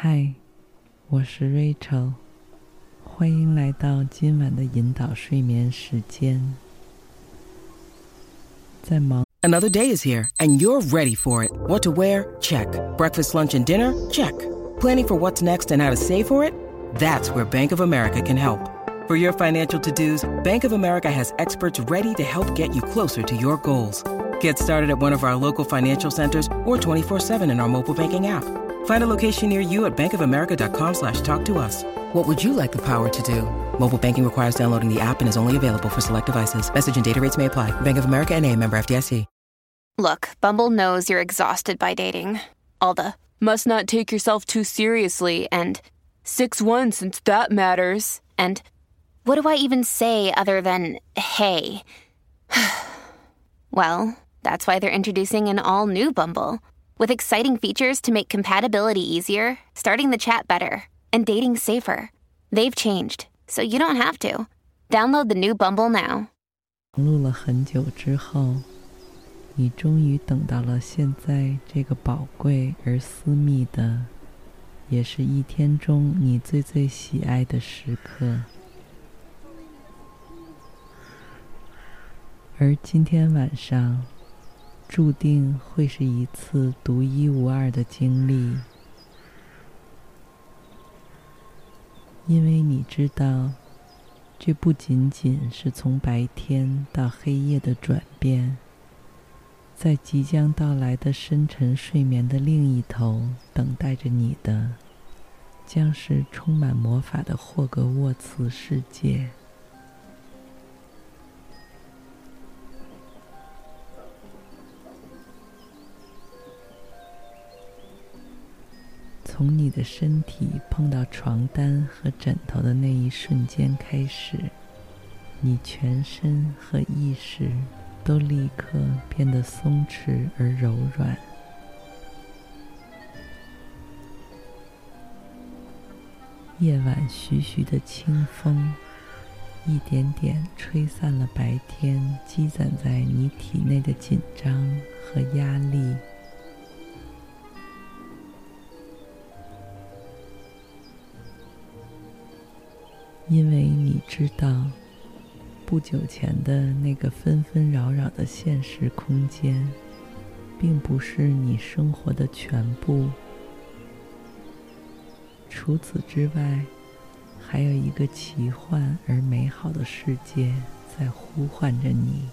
嗨，我是 Rachel，欢迎来到今晚的引导睡眠时间。在忙。Another day is here and you're ready for it. What to wear? Check. Breakfast, lunch, and dinner? Check. Planning for what's next and how to save for it? That's where Bank of America can help. For your financial to-dos, Bank of America has experts ready to help get you closer to your goals. Get started at one of our local financial centers or 24-7 in our mobile banking app. Find a location near you at bankofamerica.com slash talk to us. What would you like the power to do? Mobile banking requires downloading the app and is only available for select devices. Message and data rates may apply. Bank of America and a member FDIC. Look, Bumble knows you're exhausted by dating. All the must not take yourself too seriously and 6-1 since that matters. And what do I even say other than hey? well, that's why they're introducing an all-new Bumble with exciting features to make compatibility easier, starting the chat better, and dating safer. They've changed, so you don't have to. Download the new Bumble now. 录了很久之后，你终于等到了现在这个宝贵而私密的，也是一天中你最最喜爱的时刻。而今天晚上， 注定会是一次独一无二的经历，因为你知道，这不仅仅是从白天到黑夜的转变，在即将到来的深沉睡眠的另一头，等待着你的，将是充满魔法的霍格沃茨世界。从你的身体碰到床单和枕头的那一瞬间开始，你全身和意识都立刻变得松弛而柔软。夜晚徐徐的清风，一点点吹散了白天积攒在你体内的紧张和压力。因为你知道，不久前的那个纷纷扰扰的现实空间，并不是你生活的全部。除此之外，还有一个奇幻而美好的世界在呼唤着你。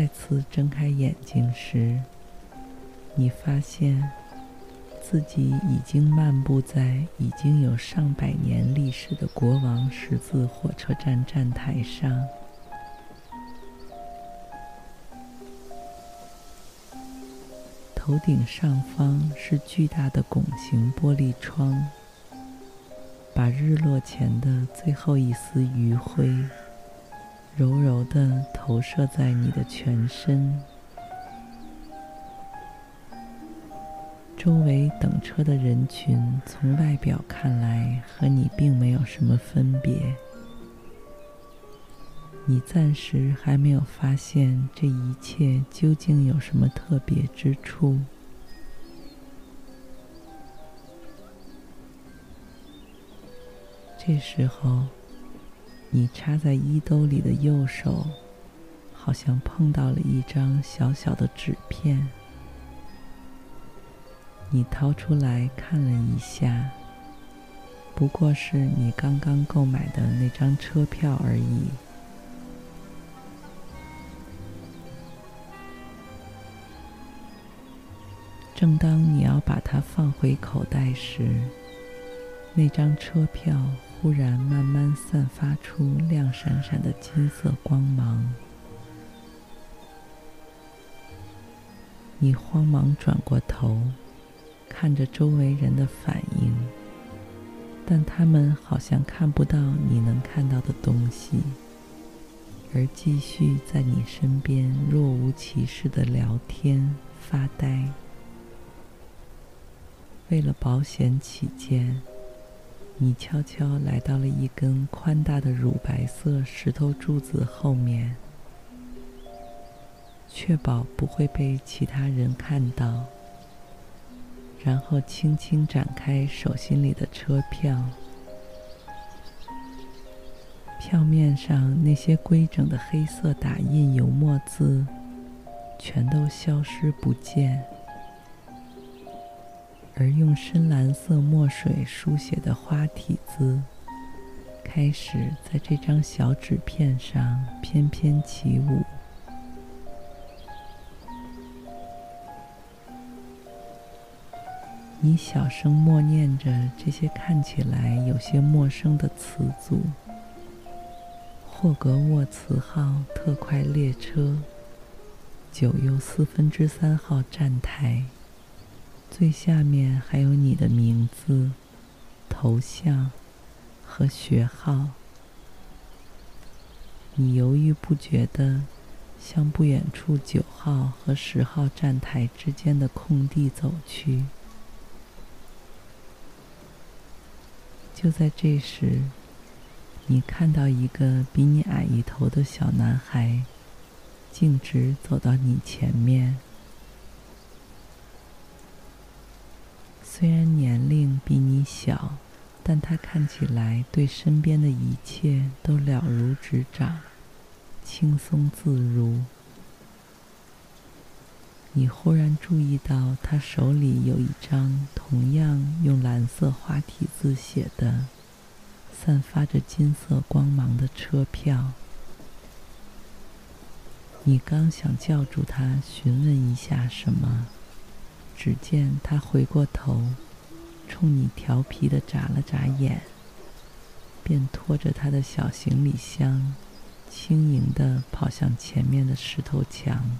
再次睁开眼睛时，你发现自己已经漫步在已经有上百年历史的国王十字火车站站台上。头顶上方是巨大的拱形玻璃窗，把日落前的最后一丝余晖。柔柔的投射在你的全身，周围等车的人群从外表看来和你并没有什么分别。你暂时还没有发现这一切究竟有什么特别之处。这时候。你插在衣兜里的右手，好像碰到了一张小小的纸片。你掏出来看了一下，不过是你刚刚购买的那张车票而已。正当你要把它放回口袋时，那张车票。忽然，慢慢散发出亮闪闪的金色光芒。你慌忙转过头，看着周围人的反应，但他们好像看不到你能看到的东西，而继续在你身边若无其事的聊天、发呆。为了保险起见。你悄悄来到了一根宽大的乳白色石头柱子后面，确保不会被其他人看到。然后轻轻展开手心里的车票，票面上那些规整的黑色打印油墨字全都消失不见。而用深蓝色墨水书写的花体字，开始在这张小纸片上翩翩起舞。你小声默念着这些看起来有些陌生的词组：“霍格沃茨号特快列车，九又四分之三号站台。”最下面还有你的名字、头像和学号。你犹豫不决地向不远处九号和十号站台之间的空地走去。就在这时，你看到一个比你矮一头的小男孩，径直走到你前面。虽然年龄比你小，但他看起来对身边的一切都了如指掌，轻松自如。你忽然注意到他手里有一张同样用蓝色花体字写的、散发着金色光芒的车票。你刚想叫住他询问一下什么。只见他回过头，冲你调皮地眨了眨眼，便拖着他的小行李箱，轻盈地跑向前面的石头墙，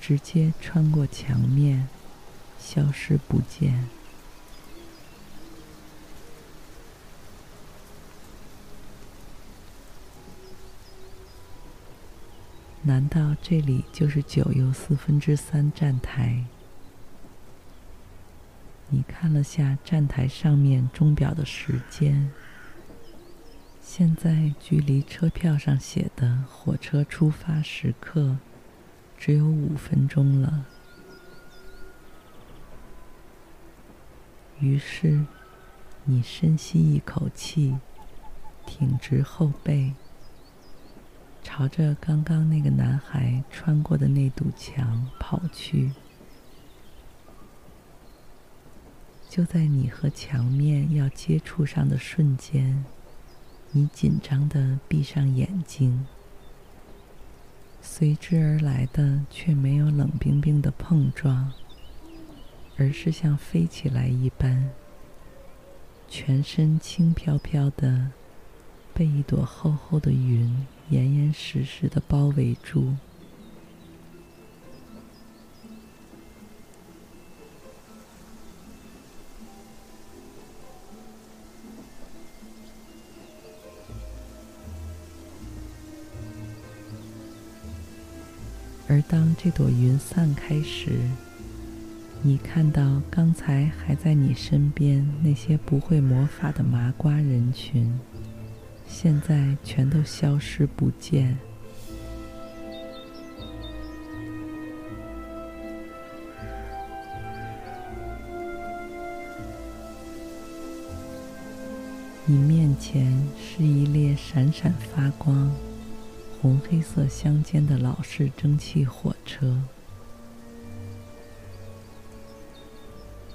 直接穿过墙面，消失不见。难道这里就是九又四分之三站台？你看了下站台上面钟表的时间，现在距离车票上写的火车出发时刻只有五分钟了。于是，你深吸一口气，挺直后背，朝着刚刚那个男孩穿过的那堵墙跑去。就在你和墙面要接触上的瞬间，你紧张地闭上眼睛。随之而来的却没有冷冰冰的碰撞，而是像飞起来一般，全身轻飘飘的，被一朵厚厚的云严严实实的包围住。而当这朵云散开时，你看到刚才还在你身边那些不会魔法的麻瓜人群，现在全都消失不见。你面前是一列闪闪发光。红黑色相间的老式蒸汽火车，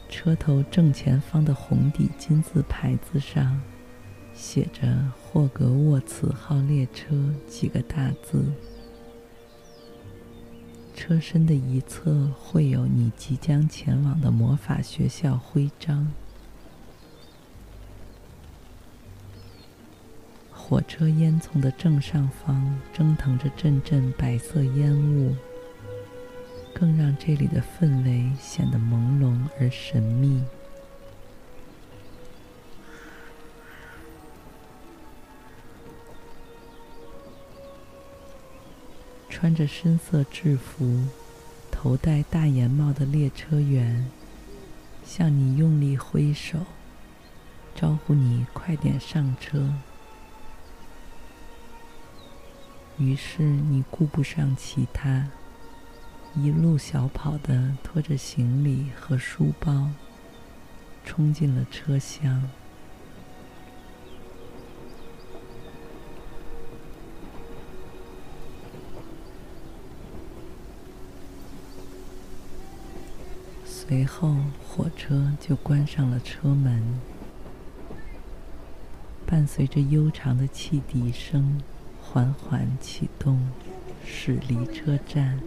车头正前方的红底金字牌子上写着“霍格沃茨号列车”几个大字。车身的一侧绘有你即将前往的魔法学校徽章。火车烟囱的正上方蒸腾着阵阵白色烟雾，更让这里的氛围显得朦胧而神秘。穿着深色制服、头戴大檐帽的列车员向你用力挥手。招呼你快点上车。于是你顾不上其他，一路小跑的拖着行李和书包，冲进了车厢。随后，火车就关上了车门，伴随着悠长的汽笛声，缓缓启动，驶离车站。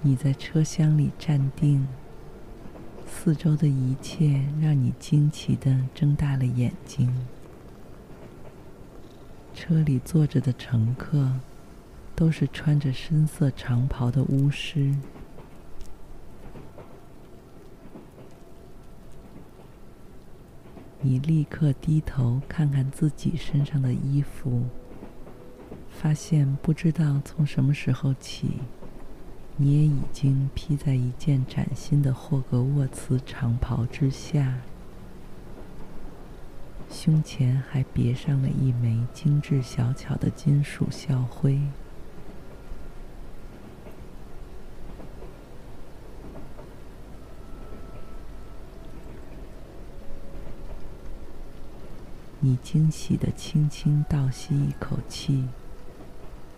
你在车厢里站定，四周的一切让你惊奇的睁大了眼睛。车里坐着的乘客，都是穿着深色长袍的巫师。你立刻低头看看自己身上的衣服，发现不知道从什么时候起，你也已经披在一件崭新的霍格沃茨长袍之下，胸前还别上了一枚精致小巧的金属校徽。你惊喜地轻轻倒吸一口气，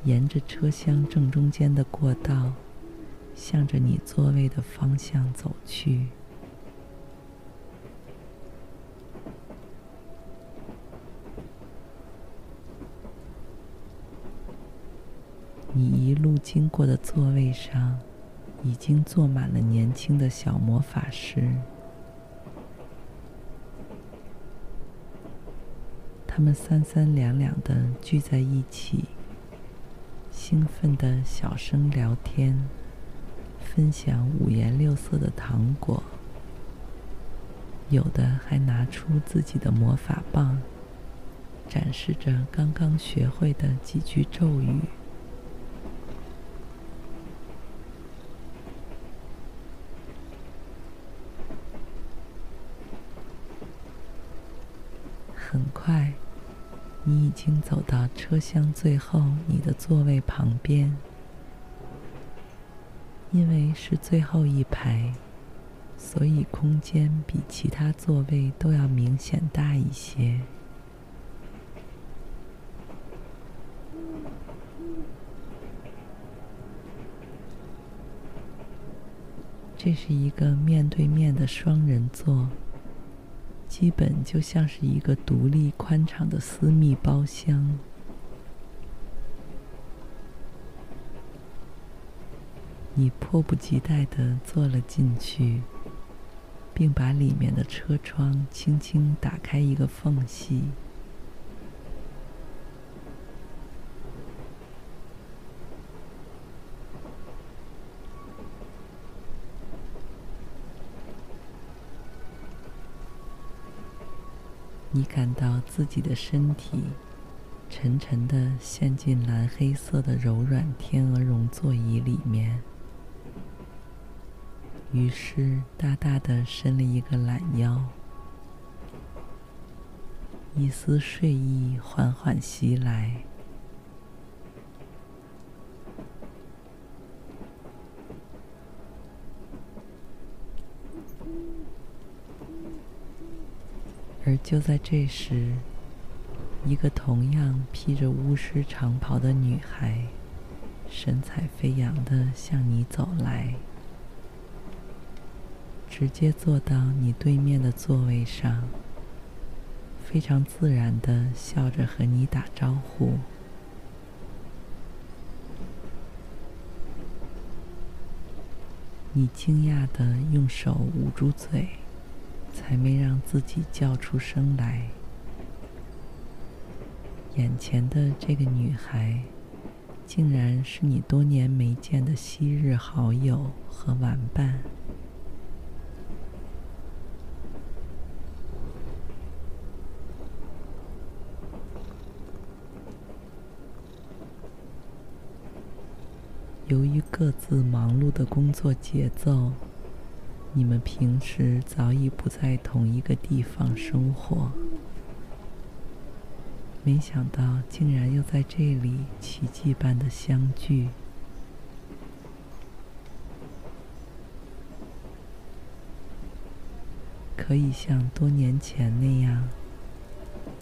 沿着车厢正中间的过道，向着你座位的方向走去。你一路经过的座位上，已经坐满了年轻的小魔法师。他们三三两两的聚在一起，兴奋的小声聊天，分享五颜六色的糖果，有的还拿出自己的魔法棒，展示着刚刚学会的几句咒语。很快。你已经走到车厢最后你的座位旁边，因为是最后一排，所以空间比其他座位都要明显大一些。这是一个面对面的双人座。基本就像是一个独立宽敞的私密包厢。你迫不及待地坐了进去，并把里面的车窗轻轻打开一个缝隙。你感到自己的身体沉沉的陷进蓝黑色的柔软天鹅绒座椅里面，于是大大的伸了一个懒腰，一丝睡意缓缓袭来。而就在这时，一个同样披着巫师长袍的女孩，神采飞扬地向你走来，直接坐到你对面的座位上，非常自然地笑着和你打招呼。你惊讶地用手捂住嘴。才没让自己叫出声来。眼前的这个女孩，竟然是你多年没见的昔日好友和玩伴。由于各自忙碌的工作节奏，你们平时早已不在同一个地方生活。没想到，竟然又在这里奇迹般的相聚。可以像多年前那样，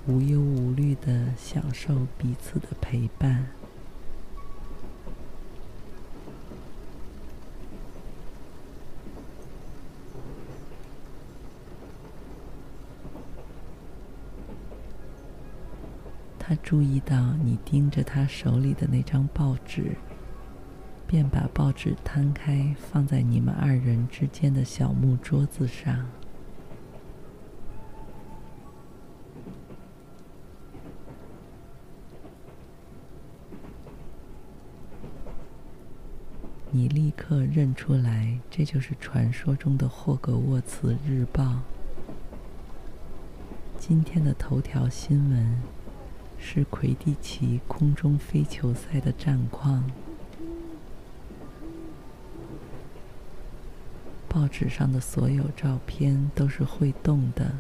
无忧无虑的享受彼此的陪伴。他注意到你盯着他手里的那张报纸，便把报纸摊开，放在你们二人之间的小木桌子上。你立刻认出来，这就是传说中的霍格沃茨日报。今天的头条新闻。是魁地奇空中飞球赛的战况。报纸上的所有照片都是会动的，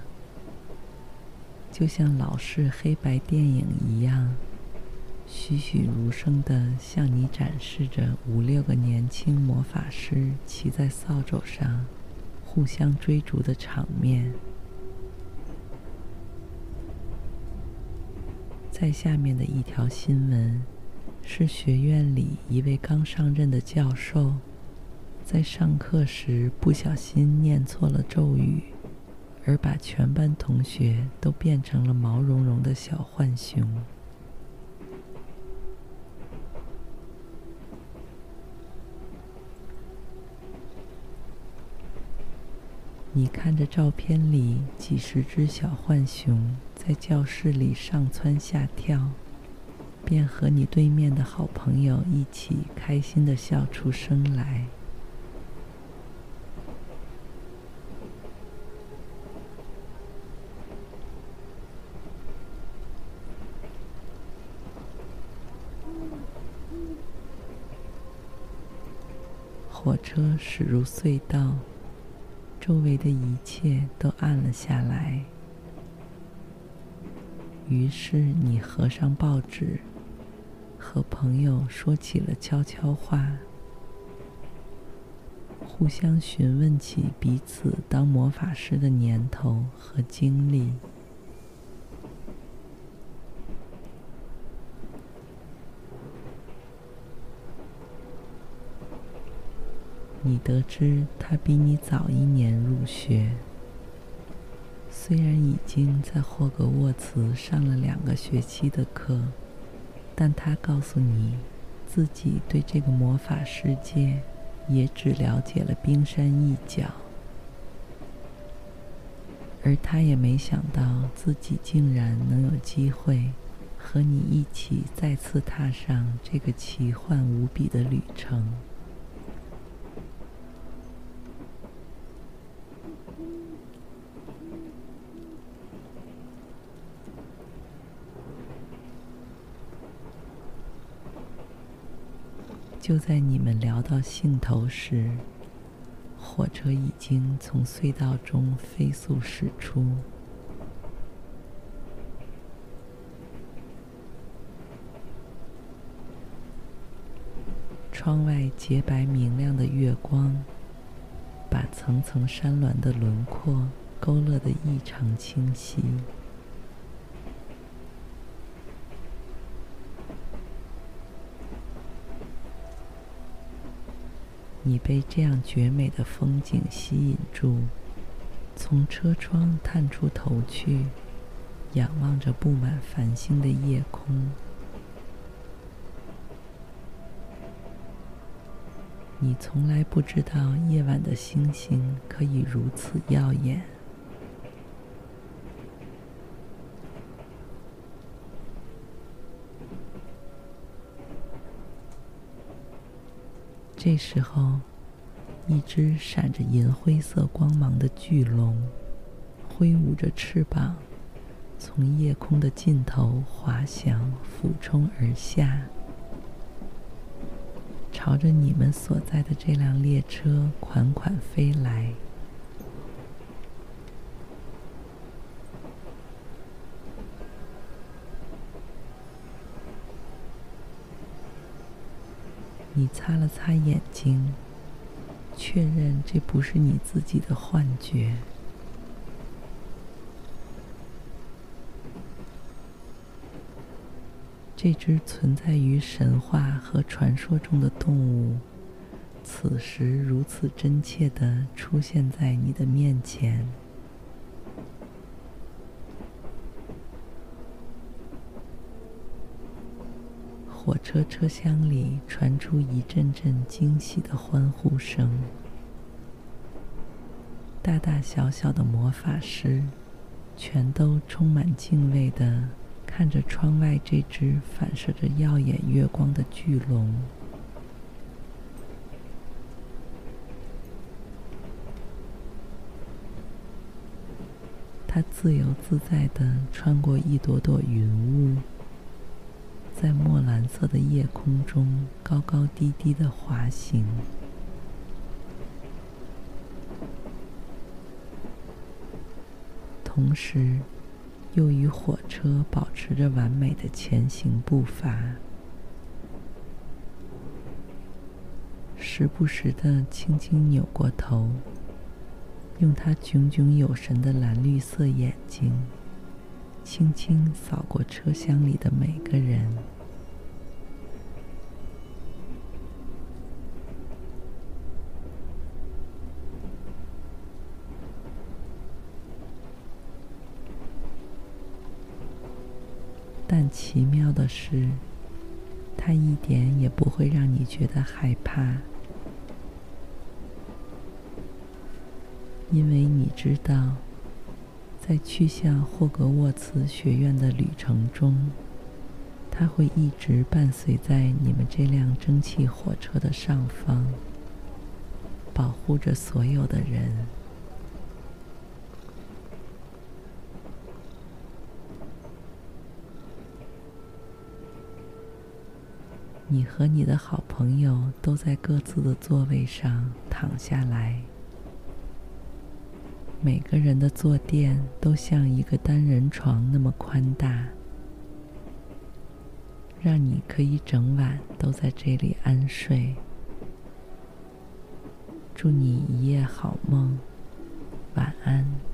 就像老式黑白电影一样，栩栩如生地向你展示着五六个年轻魔法师骑在扫帚上，互相追逐的场面。在下面的一条新闻，是学院里一位刚上任的教授，在上课时不小心念错了咒语，而把全班同学都变成了毛茸茸的小浣熊。你看着照片里几十只小浣熊在教室里上蹿下跳，便和你对面的好朋友一起开心地笑出声来。火车驶入隧道。周围的一切都暗了下来。于是你合上报纸，和朋友说起了悄悄话，互相询问起彼此当魔法师的年头和经历。你得知他比你早一年入学，虽然已经在霍格沃茨上了两个学期的课，但他告诉你，自己对这个魔法世界也只了解了冰山一角，而他也没想到自己竟然能有机会和你一起再次踏上这个奇幻无比的旅程。就在你们聊到兴头时，火车已经从隧道中飞速驶出。窗外洁白明亮的月光，把层层山峦的轮廓勾勒得异常清晰。你被这样绝美的风景吸引住，从车窗探出头去，仰望着布满繁星的夜空。你从来不知道夜晚的星星可以如此耀眼。这时候，一只闪着银灰色光芒的巨龙，挥舞着翅膀，从夜空的尽头滑翔，俯冲而下，朝着你们所在的这辆列车款款飞来。你擦了擦眼睛，确认这不是你自己的幻觉。这只存在于神话和传说中的动物，此时如此真切地出现在你的面前。火车车厢里传出一阵阵惊喜的欢呼声，大大小小的魔法师全都充满敬畏地看着窗外这只反射着耀眼月光的巨龙，它自由自在地穿过一朵朵云雾，在墨蓝色的夜空中高高低低的滑行，同时，又与火车保持着完美的前行步伐，时不时的轻轻扭过头，用它炯炯有神的蓝绿色眼睛，轻轻扫过车厢里的每个人。但奇妙的是，它一点也不会让你觉得害怕，因为你知道，在去向霍格沃茨学院的旅程中，它会一直伴随在你们这辆蒸汽火车的上方，保护着所有的人。你和你的好朋友都在各自的座位上躺下来，每个人的坐垫都像一个单人床那么宽大，让你可以整晚都在这里安睡。祝你一夜好梦，晚安。